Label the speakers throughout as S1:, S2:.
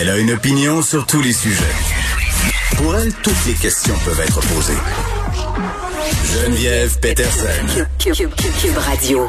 S1: Elle a une opinion sur tous les sujets. Pour elle, toutes les questions peuvent être posées. Geneviève Peterson.
S2: Cube Radio.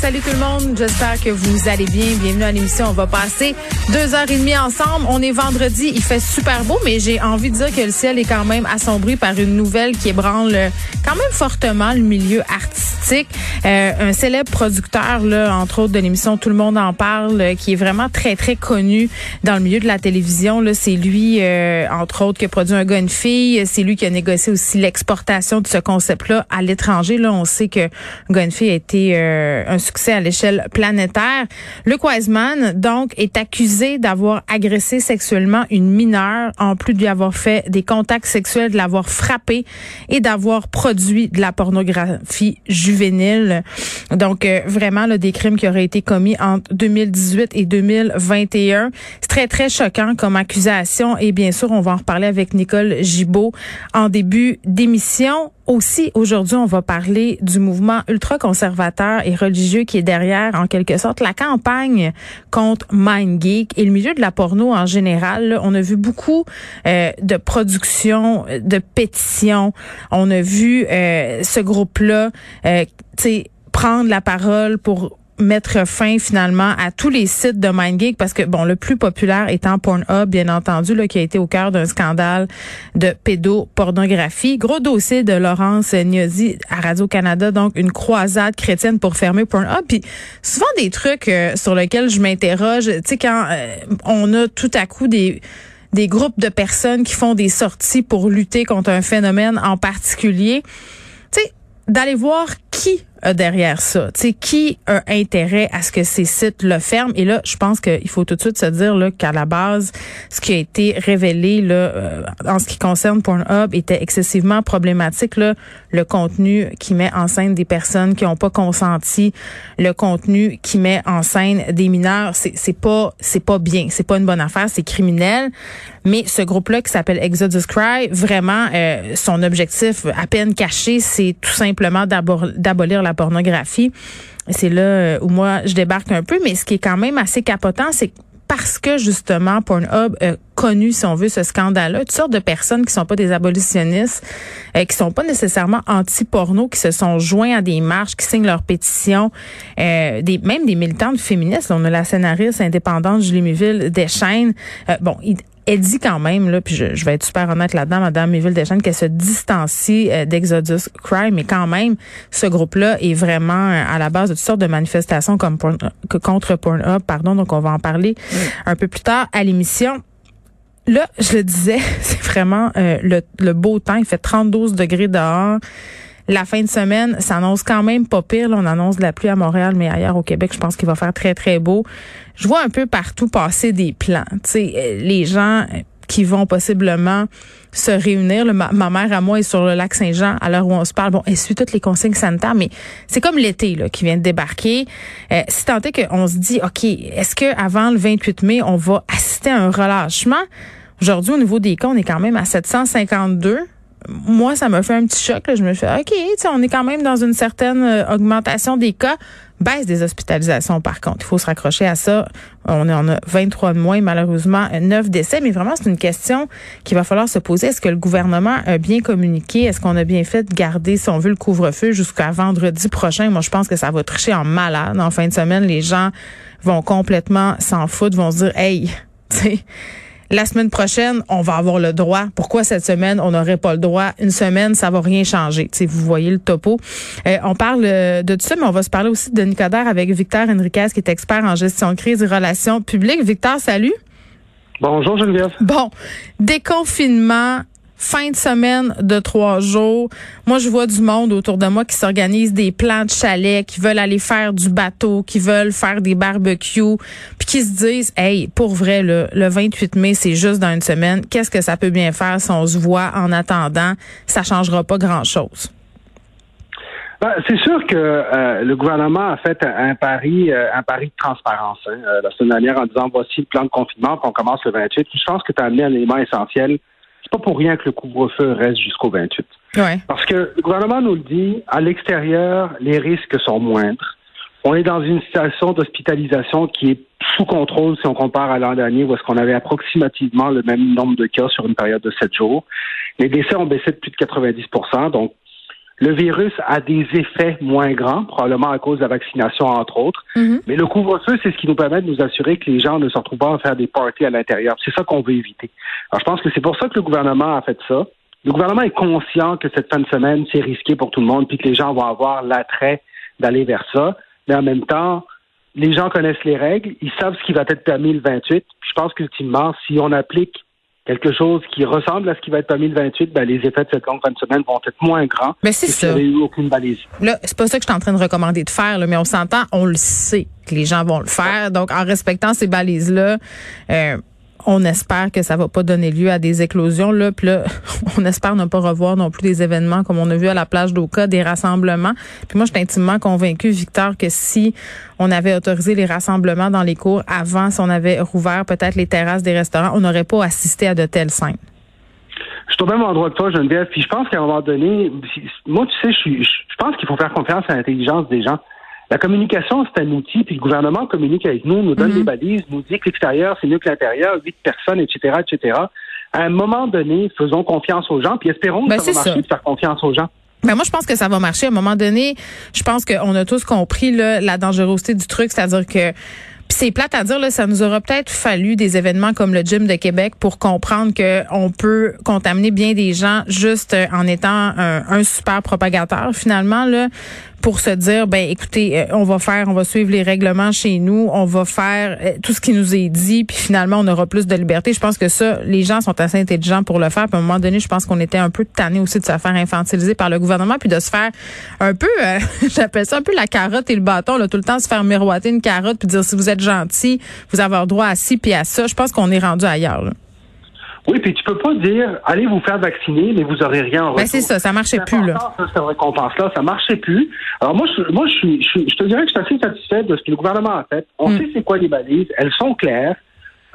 S3: Salut tout le monde, j'espère que vous allez bien. Bienvenue à l'émission. On va passer deux heures et demie ensemble. On est vendredi, il fait super beau, mais j'ai envie de dire que le ciel est quand même assombri par une nouvelle qui ébranle quand même fortement le milieu artistique. Euh, un célèbre producteur, là, entre autres de l'émission Tout le monde en parle, euh, qui est vraiment très très connu dans le milieu de la télévision. Là, c'est lui, euh, entre autres, qui a produit un gars fille. C'est lui qui a négocié aussi l'exportation de ce concept-là à l'étranger. Là, on sait que Gun a été un succès à l'échelle planétaire. Luc Wiseman, donc, est accusé d'avoir agressé sexuellement une mineure, en plus de lui avoir fait des contacts sexuels, de l'avoir frappé et d'avoir produit de la pornographie juvénile. Donc, euh, vraiment, là, des crimes qui auraient été commis entre 2018 et 2021. C'est très, très choquant comme accusation et bien sûr, on va en reparler avec Nicole Gibault en début d'émission. Aussi, aujourd'hui, on va parler du mouvement ultra-conservateur et religieux qui est derrière, en quelque sorte, la campagne contre MindGeek et le milieu de la porno en général. on a vu beaucoup euh, de productions, de pétitions. On a vu euh, ce groupe-là, euh, prendre la parole pour mettre fin finalement à tous les sites de MindGeek parce que bon le plus populaire étant Pornhub bien entendu là qui a été au cœur d'un scandale de pédopornographie. Gros dossier de Laurence Niosi à Radio Canada donc une croisade chrétienne pour fermer Pornhub. Puis souvent des trucs euh, sur lesquels je m'interroge. Tu sais quand euh, on a tout à coup des des groupes de personnes qui font des sorties pour lutter contre un phénomène en particulier tu sais d'aller voir qui derrière ça? Tu sais, qui a intérêt à ce que ces sites le ferment? Et là, je pense qu'il faut tout de suite se dire là, qu'à la base, ce qui a été révélé là, euh, en ce qui concerne Pornhub était excessivement problématique. Là, le contenu qui met en scène des personnes qui n'ont pas consenti, le contenu qui met en scène des mineurs, c'est, c'est pas c'est pas bien, c'est pas une bonne affaire, c'est criminel. Mais ce groupe-là qui s'appelle Exodus Cry, vraiment, euh, son objectif à peine caché, c'est tout simplement d'abolir la pornographie. C'est là euh, où moi, je débarque un peu. Mais ce qui est quand même assez capotant, c'est parce que justement Pornhub a connu, si on veut, ce scandale-là, toutes sortes de personnes qui sont pas des abolitionnistes, euh, qui sont pas nécessairement anti-porno, qui se sont joints à des marches, qui signent leurs pétitions, euh, des, même des militantes féministes. on a la scénariste indépendante Julie Miville Deschaines. Euh, bon, elle dit quand même, là, puis je, vais être super honnête là-dedans, Madame Miville Deschênes, qu'elle se distancie euh, d'Exodus Crime, mais quand même, ce groupe-là est vraiment euh, à la base de toutes sortes de manifestations comme contre Pornhub, pardon, donc on va en parler un peu plus tard à l'émission. Là, je le disais, c'est vraiment euh, le, le beau temps. Il fait 32 degrés dehors. La fin de semaine s'annonce quand même pas pire. on annonce de la pluie à Montréal, mais ailleurs au Québec, je pense qu'il va faire très, très beau. Je vois un peu partout passer des plans. Tu sais, euh, les gens qui vont possiblement se réunir. ma, mère à moi est sur le lac Saint-Jean à l'heure où on se parle. Bon, elle suit toutes les consignes sanitaires, mais c'est comme l'été là qui vient de débarquer. Euh, si tant est qu'on se dit, ok, est-ce que avant le 28 mai, on va assister à un relâchement? Aujourd'hui, au niveau des cas, on est quand même à 752 moi, ça me fait un petit choc. Je me fais, OK, on est quand même dans une certaine euh, augmentation des cas. Baisse des hospitalisations, par contre. Il faut se raccrocher à ça. On, en a 23 de moins, malheureusement, 9 décès. Mais vraiment, c'est une question qu'il va falloir se poser. Est-ce que le gouvernement a bien communiqué? Est-ce qu'on a bien fait de garder, si on veut, le couvre-feu jusqu'à vendredi prochain? Moi, je pense que ça va tricher en malade. En fin de semaine, les gens vont complètement s'en foutre, vont se dire, hey, tu sais, la semaine prochaine, on va avoir le droit. Pourquoi cette semaine, on n'aurait pas le droit? Une semaine, ça va rien changer. sais, vous voyez le topo. Euh, on parle euh, de tout ça, mais on va se parler aussi de Nicodère avec Victor Henriquez, qui est expert en gestion de crise et relations publiques. Victor, salut.
S4: Bonjour Geneviève.
S3: Bon, déconfinement, fin de semaine de trois jours. Moi, je vois du monde autour de moi qui s'organise des plans de chalet, qui veulent aller faire du bateau, qui veulent faire des barbecues, puis qui se disent, hey, pour vrai, le, le 28 mai, c'est juste dans une semaine. Qu'est-ce que ça peut bien faire si on se voit en attendant? Ça changera pas grand-chose.
S4: Ben, c'est sûr que euh, le gouvernement a fait un pari, euh, un pari de transparence hein, euh, la semaine dernière en disant voici le plan de confinement, qu'on commence le 28. Je pense que tu as amené un élément essentiel. C'est pas pour rien que le couvre-feu reste jusqu'au 28.
S3: Ouais.
S4: Parce que le gouvernement nous le dit, à l'extérieur, les risques sont moindres. On est dans une situation d'hospitalisation qui est sous contrôle si on compare à l'an dernier où est-ce qu'on avait approximativement le même nombre de cas sur une période de sept jours. Les décès ont baissé de plus de 90% donc le virus a des effets moins grands, probablement à cause de la vaccination, entre autres.
S3: Mhm.
S4: Mais le couvre-feu, c'est ce qui nous permet de nous assurer que les gens ne se retrouvent pas à faire des parties à l'intérieur. C'est ça qu'on veut éviter. Alors, je pense que c'est pour ça que le gouvernement a fait ça. Le gouvernement est conscient que cette fin de semaine, c'est risqué pour tout le monde, puis que les gens vont avoir l'attrait d'aller vers ça. Mais en même temps, les gens connaissent les règles, ils savent ce qui va être permis le 28. Je pense qu'ultimement, si on applique quelque chose qui ressemble à ce qui va être permis le 28, ben, les effets de cette longue fin de semaine vont être moins grands.
S3: Mais c'est ça.
S4: eu aucune balise.
S3: Là, c'est pas ça que je suis en train de recommander de faire, là, mais on s'entend, on le sait que les gens vont le faire. Donc, en respectant ces balises-là, euh, on espère que ça va pas donner lieu à des éclosions. Là, puis là, on espère ne pas revoir non plus des événements comme on a vu à la plage d'Oka, des rassemblements. Puis moi, je suis intimement convaincue, Victor, que si on avait autorisé les rassemblements dans les cours avant, si on avait rouvert peut-être les terrasses des restaurants, on n'aurait pas assisté à de telles scènes.
S4: Je suis au même endroit que toi, Geneviève, puis je pense qu'à un moment donné, moi, tu sais, je je pense qu'il faut faire confiance à l'intelligence des gens. La communication, c'est un outil, puis le gouvernement communique avec nous, nous donne
S3: Mhm.
S4: des balises, nous dit que l'extérieur, c'est mieux que l'intérieur, huit personnes, etc., etc. À un moment donné, faisons confiance aux gens, puis espérons
S3: Ben,
S4: que ça
S3: c'est
S4: va marcher
S3: ça.
S4: de faire confiance aux gens.
S3: Ben moi, je pense que ça va marcher. À un moment donné, je pense qu'on a tous compris là, la dangerosité du truc, c'est-à-dire que puis c'est plate à dire, là, ça nous aura peut-être fallu des événements comme le Gym de Québec pour comprendre que on peut contaminer bien des gens juste euh, en étant un, un super propagateur, finalement, là, pour se dire, ben écoutez, euh, on va faire, on va suivre les règlements chez nous, on va faire euh, tout ce qui nous est dit, puis finalement, on aura plus de liberté. Je pense que ça, les gens sont assez intelligents pour le faire. Puis à un moment donné, je pense qu'on était un peu tanné aussi de se faire infantiliser par le gouvernement, puis de se faire un peu, euh, j'appelle ça un peu la carotte et le bâton, là, tout le temps se faire miroiter une carotte, puis dire si vous êtes gentil, vous avez droit à ci puis à ça. Je pense qu'on est rendu ailleurs. Là.
S4: Oui, puis tu peux pas dire, allez vous faire vacciner, mais vous aurez rien en
S3: Ben
S4: retour.
S3: c'est ça, ça marchait plus là.
S4: ça, cette récompense-là, ça marchait plus. Alors moi, je, moi, je suis, je, te dirais que je suis assez satisfait de ce que le gouvernement a fait. On
S3: Mm.
S4: sait c'est quoi les balises, elles sont claires.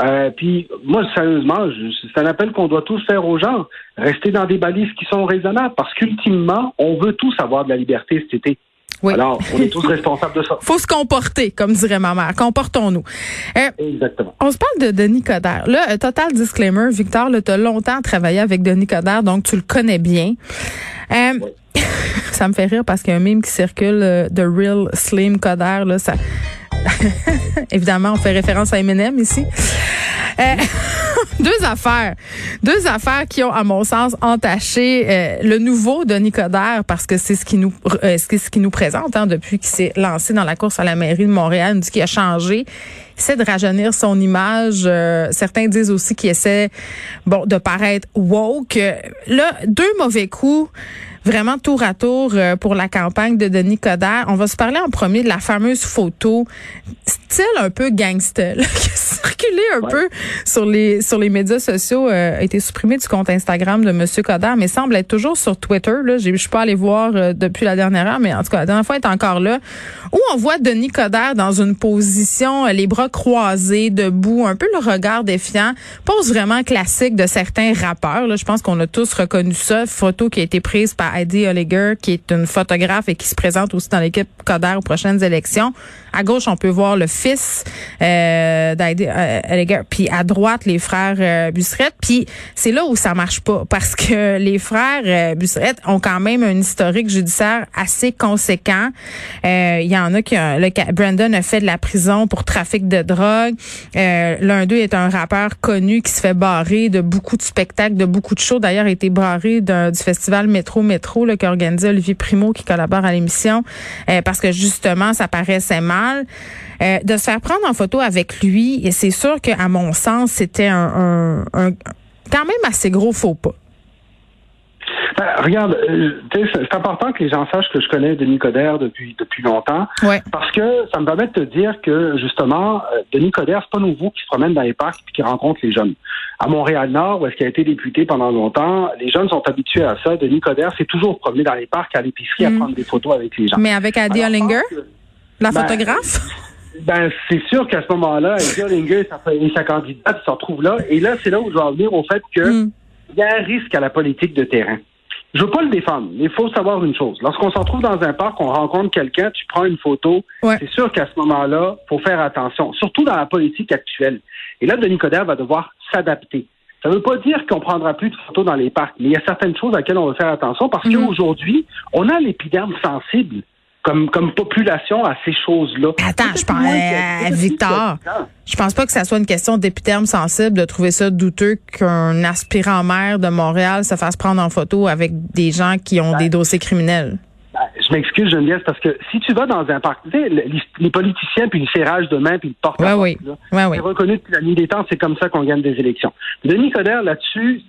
S4: Euh, puis moi, sérieusement, c'est un appel qu'on doit tous faire aux gens. Rester dans des balises qui sont raisonnables, parce qu'ultimement, on veut tous avoir de la liberté cet été.
S3: Oui.
S4: Alors, on est tous responsables de ça.
S3: Faut se comporter, comme dirait ma mère. Comportons-nous. Euh,
S4: Exactement.
S3: On se parle de Denis Coderre. Là, euh, total disclaimer, Victor, tu as longtemps travaillé avec Denis Coderre, donc tu le connais bien. Euh, ça me fait rire parce qu'il y a un meme qui circule euh, de Real Slim Coderre. Là, ça... Évidemment, on fait référence à Eminem ici. Euh, deux affaires. Deux affaires qui ont, à mon sens, entaché euh, le nouveau Denis Coderre parce que c'est ce qui nous euh, c'est ce qui nous présente hein, depuis qu'il s'est lancé dans la course à la mairie de Montréal. Dit qu'il a changé. Essaie de rajeunir son image. Euh, certains disent aussi qu'il essaie bon de paraître woke. Euh, Là, deux mauvais coups vraiment tour à tour euh, pour la campagne de Denis Coderre. On va se parler en premier de la fameuse photo style un peu gangster là, qui a circulé un
S4: Ouais.
S3: peu sur les sur les médias sociaux euh, a été supprimé du compte Instagram de Monsieur Coderre mais semble être toujours sur Twitter là J'ai- je suis pas allée voir euh, depuis la dernière heure mais en tout cas la dernière fois elle est encore là où on voit Denis Coderre dans une position les bras croisés debout un peu le regard défiant pose vraiment classique de certains rappeurs là je pense qu'on a tous reconnu ça photo qui a été prise par Heidi qui est une photographe et qui se présente aussi dans l'équipe Coderre aux prochaines élections. À gauche on peut voir le fils euh, d'Heidi euh, Oliger puis à droite les frères euh, Busserette puis c'est là où ça marche pas parce que les frères euh, Busserette ont quand même un historique judiciaire assez conséquent. Euh, il y en a qui ont- le ca- Brandon a fait de la prison pour trafic de drogue. Euh, l'un d'eux est un rappeur connu qui se fait barrer de beaucoup de spectacles de beaucoup de shows. D'ailleurs a été barré du festival Métro Métro là, qu'a organisé Olivier Primo qui collabore à l'émission euh, parce que justement ça paraissait mal. Euh, de se faire prendre en photo avec lui et c'est sûr que à mon sens c'était un- quand même assez gros faux pas
S4: Ben, regarde, euh, c'est important que les gens sachent que je connais Denis Coderre depuis depuis longtemps.
S3: Ouais.
S4: Parce que ça me permet de te dire que, justement, euh, Denis Coderre, c'est pas nouveau qui se promène dans les parcs et qui rencontre les jeunes. À Montréal-Nord, où est-ce qu'il a été député pendant longtemps, les jeunes sont habitués à ça. Denis Coderre s'est toujours promené dans les parcs, à l'épicerie, à
S3: Mm.
S4: prendre des photos avec les gens.
S3: Mais avec Adi Hollinger, la
S4: Ben,
S3: photographe?
S4: Ben, c'est sûr qu'à ce moment-là, Eddie Hollinger sa, et sa candidate se retrouvent là. Et là, c'est là où je vais en venir au fait que
S3: Mm.
S4: Il y a un risque à la politique de terrain. Je veux pas le défendre, mais il faut savoir une chose. Lorsqu'on se retrouve dans un parc, on rencontre quelqu'un, tu prends une photo,
S3: Ouais.
S4: c'est sûr qu'à ce moment-là, faut faire attention, surtout dans la politique actuelle. Et là, Denis Coderre va devoir s'adapter. Ça ne veut pas dire qu'on prendra plus de photos dans les parcs, mais il y a certaines choses à laquelle on va faire attention parce
S3: Mhm.
S4: qu'aujourd'hui, on a l'épiderme sensible comme, comme population à ces choses-là.
S3: Attends, je pense, euh, Victor. Je pense pas que ça soit une question d'épiderme sensible de trouver ça douteux qu'un aspirant maire de Montréal se fasse prendre en photo avec des gens qui ont des dossiers criminels.
S4: Ben, je m'excuse, Geneviève, parce que si tu vas dans un parc, tu sais, les, les politiciens, puis le serrage de main, puis le porte
S3: Ouais, oui. Ouais, oui.
S4: c'est reconnu depuis la nuit des temps, c'est comme ça qu'on gagne des élections. Denis Coderre, là-dessus,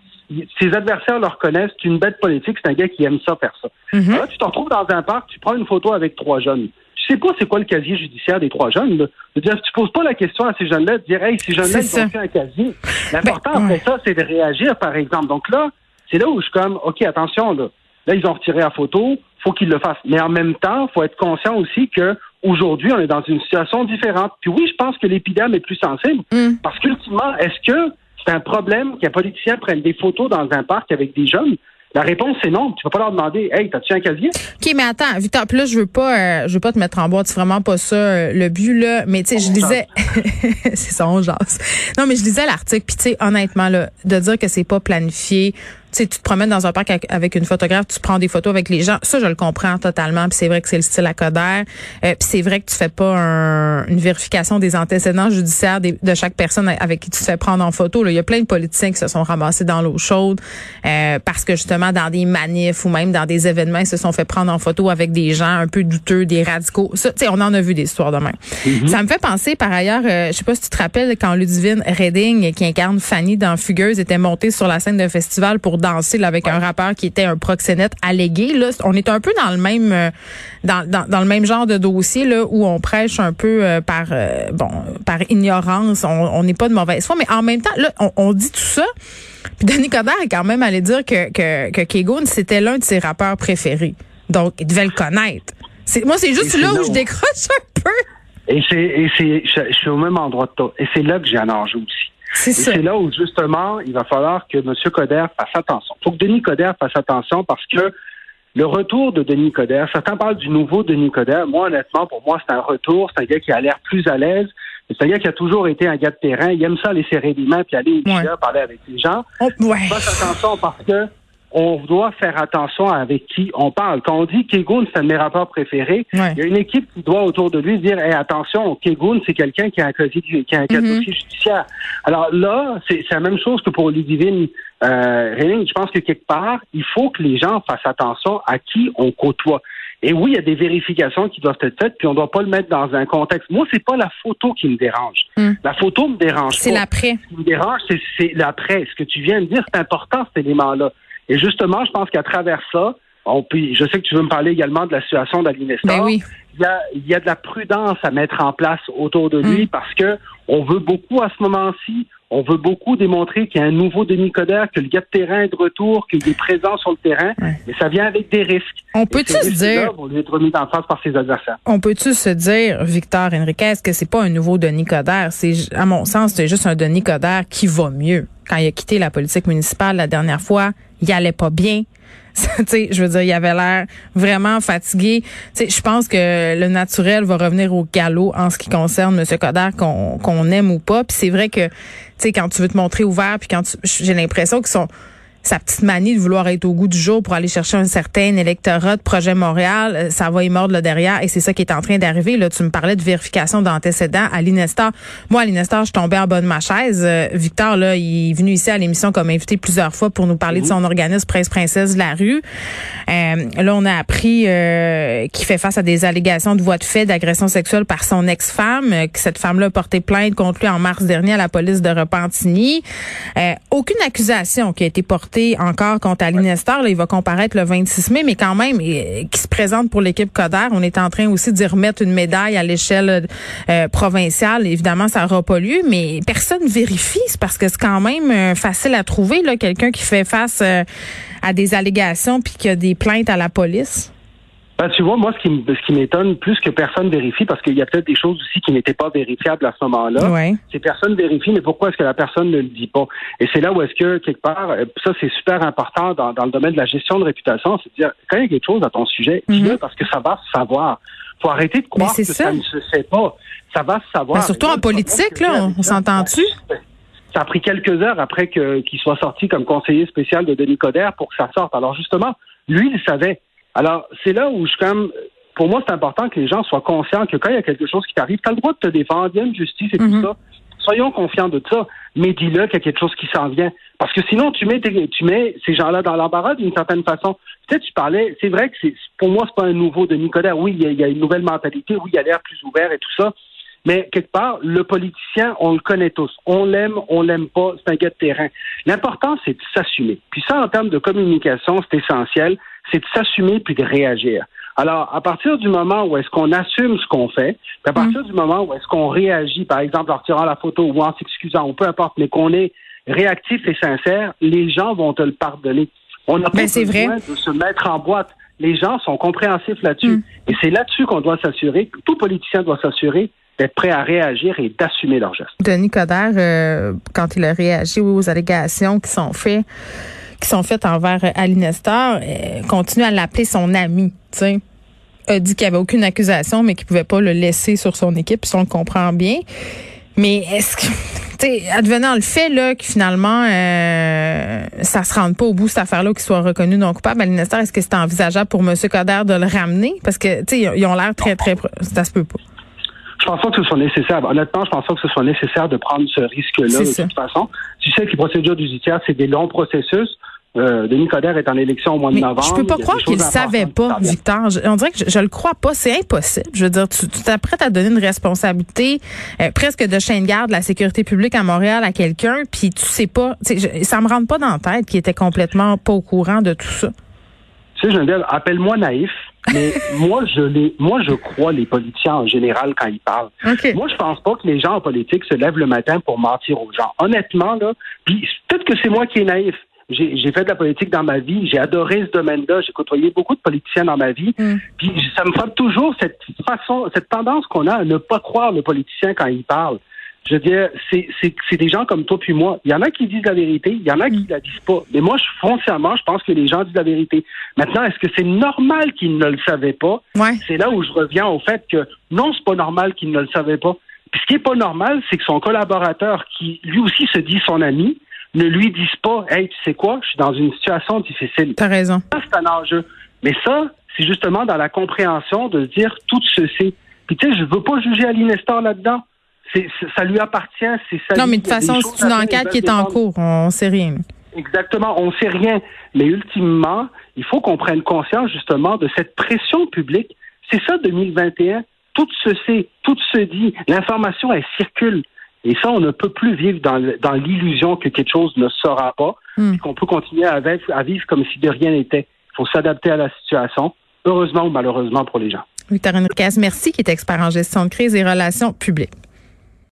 S4: ses adversaires le reconnaissent, c'est une bête politique, c'est un gars qui aime ça, faire ça.
S3: Mhm.
S4: Là, tu te retrouves dans un parc, tu prends une photo avec trois jeunes. Tu sais pas c'est quoi le casier judiciaire des trois jeunes. Là. Je veux dire, tu poses pas la question à ces jeunes-là de dire, hey, ces jeunes-là, ils ont fait un casier. L'important
S3: Ben,
S4: après
S3: ouais.
S4: ça, c'est de réagir, par exemple. Donc là, c'est là où je suis comme, OK, attention, là. Là, ils ont retiré la photo, faut qu'ils le fassent. Mais en même temps, faut être conscient aussi que aujourd'hui, on est dans une situation différente. Puis oui, je pense que l'épiderme est plus sensible.
S3: Mm.
S4: Parce qu'ultimement, est-ce que c'est un problème qu'un politicien prenne des photos dans un parc avec des jeunes? La réponse, c'est non. Tu vas pas leur demander, hey, t'as-tu un casier?
S3: OK, mais attends, Victor, puis là, je veux pas, euh, je veux pas te mettre en boîte, c'est vraiment pas ça euh, le but, là. Mais tu sais, je lisais, c'est ça, on jase. Non, mais je lisais l'article, puis tu sais, honnêtement, là, de dire que c'est pas planifié, sais, tu te promènes dans un parc avec- une photographe, tu prends des photos avec les gens, ça, je le comprends totalement, puis c'est vrai que c'est le style à Coder, euh, puis c'est vrai que tu fais pas un- une vérification des antécédents judiciaires des- de chaque personne avec qui tu te fais prendre en photo. Là. Il y a plein de politiciens qui se sont ramassés dans l'eau chaude euh, parce que justement, dans des manifs ou même dans des événements, ils se sont fait prendre en photo avec des gens un peu douteux, des radicaux. Ça, tu sais, on en a vu des histoires de même. Ça me fait penser, par ailleurs, euh, je sais pas si tu te rappelles, quand Ludivine Redding, qui incarne Fanny dans Fugueuse, était montée sur la scène d'un festival pour danser là, avec un rappeur qui était un proxénète allégué. Là, on est un peu dans le même euh, dans, dans, dans le même genre de dossier là où on prêche un peu euh, par euh, bon par ignorance. On n'est pas de mauvaise foi, mais en même temps, là, on, on dit tout ça. Puis Denis Coderre est quand même allé dire que que, que Kegoun, c'était l'un de ses rappeurs préférés. Donc, il devait le connaître. C'est, moi, c'est juste là où je décroche un peu.
S4: Et c'est, et c'est, je, je suis au même endroit que toi. Et c'est là que j'ai un enjeu aussi.
S3: C'est
S4: Et
S3: ça.
S4: c'est là où, justement, il va falloir que M. Coderre fasse attention. Il faut que Denis Coderre fasse attention parce que le retour de Denis Coderre, certains parlent du nouveau Denis Coderre. Moi, honnêtement, pour moi, c'est un retour. C'est un gars qui a l'air plus à l'aise. C'est un gars qui a toujours été un gars de terrain. Il aime ça aller serrer les mains puis aller au
S3: Ouais.
S4: Parler avec les gens.
S3: Ouais.
S4: Fasse attention parce que on doit faire attention avec qui on parle. Quand on dit Kegoun, c'est un de mes rappeurs préférés,
S3: Ouais.
S4: il y a une équipe qui doit autour de lui dire hey, attention, Kegoun, c'est quelqu'un qui a un casier, qui a un dossier judiciaire. Alors là, c'est la même chose que pour Ludivine euh. Je pense que quelque part, il faut que les gens fassent attention à qui on côtoie. Et oui, il y a des vérifications qui doivent être faites, puis on ne doit pas le mettre dans un contexte. Moi, c'est pas la photo qui me dérange.
S3: Mm.
S4: La photo me dérange
S3: C'est l'après.
S4: Ce qui me dérange, c'est- c'est l'après. Ce que tu viens de dire, c'est important, cet élément-là. Et justement, je pense qu'à travers ça, on peut, je sais que tu veux me parler également de la situation d'Ali Nestor.
S3: Ben oui.
S4: Il y, a, il y a de la prudence à mettre en place autour de lui
S3: Mm.
S4: parce que on veut beaucoup à ce moment-ci, on veut beaucoup démontrer qu'il y a un nouveau Denis Coderre, que le gars de terrain est de retour, qu'il est présent sur le terrain,
S3: Ouais.
S4: mais ça vient avec des risques.
S3: On peut-tu se dire,
S4: lui être remis en face par ses adversaires.
S3: on peut-tu se dire, Victor Enriquez, que c'est pas un nouveau Denis Coderre? C'est, à mon sens, c'est juste un Denis Coderre qui va mieux. Quand il a quitté la politique municipale la dernière fois, il allait pas bien. je veux dire, il avait l'air vraiment fatigué. Je pense que le naturel va revenir au galop en ce qui concerne M. Coderre, qu'on qu'on aime ou pas. Puis c'est vrai que, tu sais, quand tu veux te montrer ouvert, puis quand j'ai l'impression qu'ils sont sa petite manie de vouloir être au goût du jour pour aller chercher un certain électorat de Projet Montréal, euh, ça va y mordre là derrière et c'est ça qui est en train d'arriver. Là, tu me parlais de vérification d'antécédents à l'Inestar. Moi, à l'Inestar, je tombais en bas de ma chaise. Euh, Victor, là, il est venu ici à l'émission comme invité plusieurs fois pour nous parler de son organisme Prince-Princesse de la rue. Euh, là, on a appris euh, qu'il fait face à des allégations de voies de fait d'agression sexuelle par son ex-femme, euh, que cette femme-là a porté plainte contre lui en mars dernier à la police de Repentigny. Euh, aucune accusation qui a été portée encore contre Nestor. Là, il va comparaître le 26 mai, mais quand même, qui se présente pour l'équipe Coder. On est en train aussi d'y remettre une médaille à l'échelle euh, provinciale. Évidemment, ça n'aura pas lieu, mais personne vérifie. C'est parce que c'est quand même euh, facile à trouver, là, quelqu'un qui fait face euh, à des allégations puis qui a des plaintes à la police.
S4: Ben, tu vois, moi, ce qui, ce qui m'étonne plus que personne vérifie, parce qu'il y a peut-être des choses aussi qui n'étaient pas vérifiables à ce moment-là.
S3: Ouais.
S4: C'est personne vérifie, mais pourquoi est-ce que la personne ne le dit pas? Et c'est là où est-ce que, quelque part, euh, ça, c'est super important dans, dans, le domaine de la gestion de réputation, c'est de dire, quand il y a quelque chose à ton sujet, dis-le mhm. parce que ça va se savoir. faut arrêter de croire que ça. ne se sait pas. Ça va se savoir.
S3: Ben, surtout en politique, là, on, s'entend-tu?
S4: Ça a pris quelques heures après qu'il soit sorti comme conseiller spécial de Denis Coderre pour que ça sorte. Alors justement, lui, il savait. Alors, c'est là où je comme pour moi, c'est important que les gens soient conscients que quand il y a quelque chose qui t'arrive, tu as le droit de te défendre, il y a une justice et tout mhm. ça. Soyons confiants de ça, mais dis-le qu'il y a quelque chose qui s'en vient. Parce que sinon, tu mets, tu mets ces gens-là dans l'embarras d'une certaine façon. Sais, tu parlais, c'est vrai que c'est, pour moi, c'est pas un nouveau de Nicodère. Oui, il y, a, une nouvelle mentalité, oui, il a l'air plus ouvert et tout ça. Mais quelque part, le politicien, on le connaît tous. On l'aime, on l'aime pas, c'est un gars de terrain. L'important, c'est de s'assumer. Puis ça, en termes de communication, c'est essentiel c'est de s'assumer puis de réagir. Alors, à partir du moment où est-ce qu'on assume ce qu'on fait, à partir mm. du moment où est-ce qu'on réagit, par exemple en retirant la photo ou en s'excusant, ou peu importe, mais qu'on est réactif et sincère, les gens vont te le pardonner. On n'a pas
S3: ben,
S4: besoin de se mettre en boîte. Les gens sont compréhensifs là-dessus. Mm. Et c'est là-dessus qu'on doit s'assurer, tout politicien doit s'assurer d'être prêt à réagir et d'assumer leurs gestes.
S3: Denis Coderre, euh, quand il a réagi aux allégations qui sont faites, qui sont faites envers euh, Ali Nestor, euh, continue à l'appeler son ami, tu sais a dit qu'il n'y avait aucune accusation, mais qu'il pouvait pas le laisser sur son équipe, si on le comprend bien. Mais est-ce que, tu sais, advenant le fait là que finalement euh, ça se rende pas au bout cette affaire-là, qu'il soit reconnu non coupable, Ali Nestor, est-ce que c'est envisageable pour M. Coder de le ramener? Parce que tu sais ils ont l'air très très ça se peut pas.
S4: Je pense pas que ce soit nécessaire. Honnêtement, je pense pas que ce soit nécessaire de prendre ce risque-là de toute façon. Tu sais que les procédures judiciaires, c'est des longs processus. Euh, Denis Coderre est en élection au mois de novembre.
S3: Je peux pas croire qu'il savait pas, Victor. on dirait que je, le crois pas. C'est impossible. Je veux dire, tu t'apprêtes à donner une responsabilité euh, presque de chaîne garde de la sécurité publique à Montréal à quelqu'un, puis tu sais pas. Ça me rentre pas dans la tête qu'il était complètement pas au courant de tout ça.
S4: Tu sais, Geneviève, appelle-moi naïf, mais moi, je les, moi, je crois les politiciens en général quand ils parlent. Moi, je pense pas que les gens en politique se lèvent le matin pour mentir aux gens. Honnêtement, là, puis peut-être que c'est moi qui est naïf j'ai fait de la politique dans ma vie, j'ai adoré ce domaine-là, j'ai côtoyé beaucoup de politiciens dans ma vie, mm. puis ça me frappe toujours cette façon, cette tendance qu'on a à ne pas croire le politicien quand il parle. Je veux dire, c'est des gens comme toi puis moi. Il y en a qui disent la vérité, il y en a qui mm. la disent pas. Mais moi, je, foncièrement, je pense que les gens disent la vérité. Maintenant, est-ce que c'est normal qu'ils ne le savaient pas? C'est là où je reviens au fait que non, c'est pas normal qu'ils ne le savaient pas. Puis ce qui est pas normal, c'est que son collaborateur, qui lui aussi se dit son ami, ne lui disent pas Hey, tu sais quoi, je suis dans une situation difficile.
S3: T'as raison.
S4: Ça, c'est un enjeu. Mais ça, c'est justement dans la compréhension de dire tout ceci. Puis tu sais, je veux pas juger Ali Nestor là-dedans. C'est, ça lui appartient, c'est ça.
S3: Non, mais de toute façon, c'est une enquête qui est en cours. On sait rien.
S4: Exactement, on sait rien. Mais ultimement, il faut qu'on prenne conscience justement de cette pression publique. C'est ça 2021. Tout se sait, tout se dit. L'information, elle circule. Et ça, on ne peut plus vivre dans, l'illusion que quelque chose ne sera pas, hmm. qu'on peut continuer à vivre, comme si de rien n'était. Il faut s'adapter à la situation, heureusement ou malheureusement pour les gens.
S3: Victorine Enriquez, merci, qui est expert en gestion de crise et relations publiques.